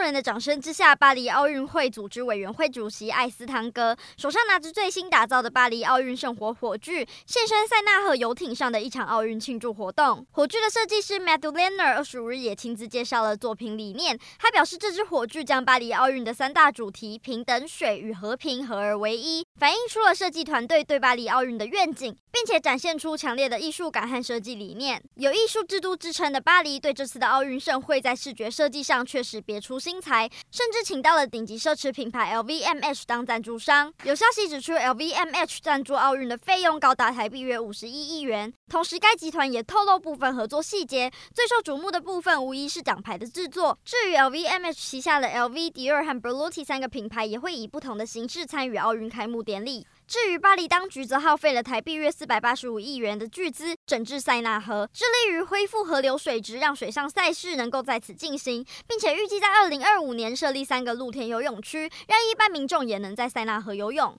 众人的掌声之下，巴黎奥运会组织委员会主席艾斯汤戈手上拿着最新打造的巴黎奥运圣火火炬，现身塞纳河游艇上的一场奥运庆祝活动。火炬的设计师 Matthew Lehner 二十五日也亲自介绍了作品理念。他表示，这支火炬将巴黎奥运的三大主题——平等、水与和平——合而为一，反映出了设计团队对巴黎奥运的愿景，并且展现出强烈的艺术感和设计理念。有艺术之都之称的巴黎，对这次的奥运盛会在视觉设计上确实别出心裁，甚至请到了顶级奢侈品牌 LVMH 当赞助商。有消息指出，LVMH 赞助奥运的费用高达台币约五十一亿元。同时，该集团也透露部分合作细节，最受瞩目的部分无疑是奖牌的制作。至于 LVMH 旗下的 LV、迪奥和 Berluti 三个品牌，也会以不同的形式参与奥运开幕典礼。至于巴黎当局，则耗费了台币约四百八十五亿元的巨资整治塞纳河，致力于恢复河流水质，让水上赛事能够在此进行，并且预计在二零二五年设立三个露天游泳区，让一般民众也能在塞纳河游泳。